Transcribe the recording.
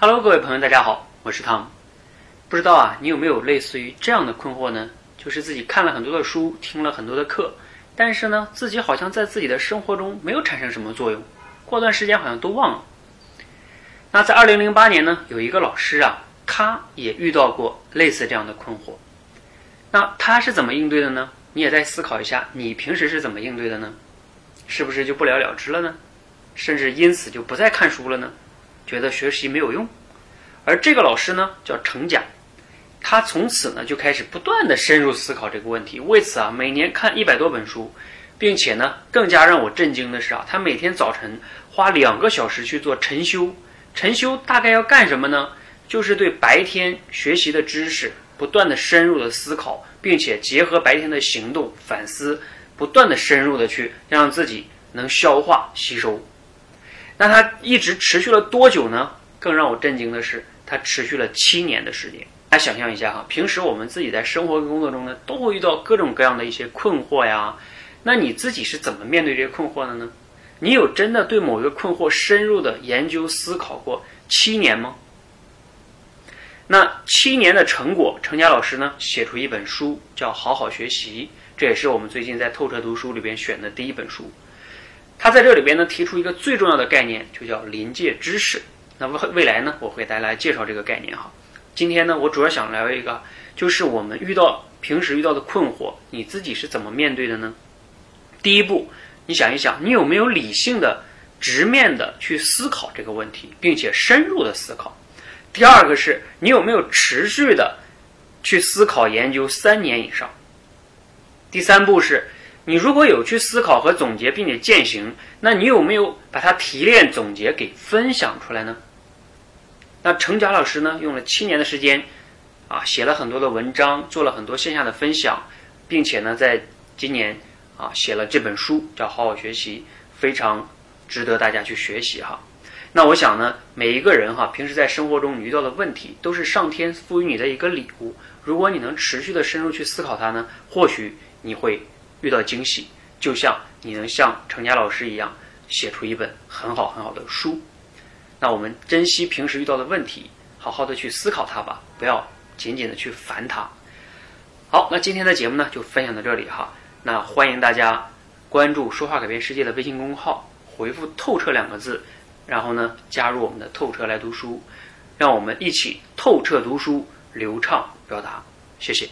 Hello，各位朋友，大家好，我是汤姆。不知道啊，你有没有类似于这样的困惑呢？就是自己看了很多的书，听了很多的课，但是呢，自己好像在自己的生活中没有产生什么作用，过段时间好像都忘了。那在二零零八年呢，有一个老师啊，他也遇到过类似这样的困惑。那他是怎么应对的呢？你也再思考一下，你平时是怎么应对的呢？是不是就不了了之了呢？甚至因此就不再看书了呢？觉得学习没有用，而这个老师呢叫程甲，他从此呢就开始不断的深入思考这个问题。为此啊，每年看一百多本书，并且呢更加让我震惊的是啊，他每天早晨花两个小时去做晨修。晨修大概要干什么呢？就是对白天学习的知识不断的深入的思考，并且结合白天的行动反思，不断的深入的去让自己能消化吸收。那它一直持续了多久呢？更让我震惊的是，它持续了七年的时间。大家想象一下哈，平时我们自己在生活跟工作中呢，都会遇到各种各样的一些困惑呀。那你自己是怎么面对这些困惑的呢？你有真的对某一个困惑深入的研究思考过七年吗？那七年的成果，程佳老师呢写出一本书，叫《好好学习》，这也是我们最近在透彻读书里边选的第一本书。他在这里边呢提出一个最重要的概念，就叫临界知识。那未未来呢，我会带来介绍这个概念哈。今天呢，我主要想聊一个，就是我们遇到平时遇到的困惑，你自己是怎么面对的呢？第一步，你想一想，你有没有理性的、直面的去思考这个问题，并且深入的思考？第二个是你有没有持续的去思考研究三年以上？第三步是。你如果有去思考和总结，并且践行，那你有没有把它提炼总结给分享出来呢？那程甲老师呢，用了七年的时间，啊，写了很多的文章，做了很多线下的分享，并且呢，在今年啊，写了这本书，叫《好好学习》，非常值得大家去学习哈。那我想呢，每一个人哈，平时在生活中你遇到的问题，都是上天赋予你的一个礼物。如果你能持续的深入去思考它呢，或许你会。遇到惊喜，就像你能像程佳老师一样写出一本很好很好的书。那我们珍惜平时遇到的问题，好好的去思考它吧，不要仅仅的去烦它。好，那今天的节目呢就分享到这里哈。那欢迎大家关注“说话改变世界”的微信公众号，回复“透彻”两个字，然后呢加入我们的“透彻来读书”，让我们一起透彻读书，流畅表达。谢谢。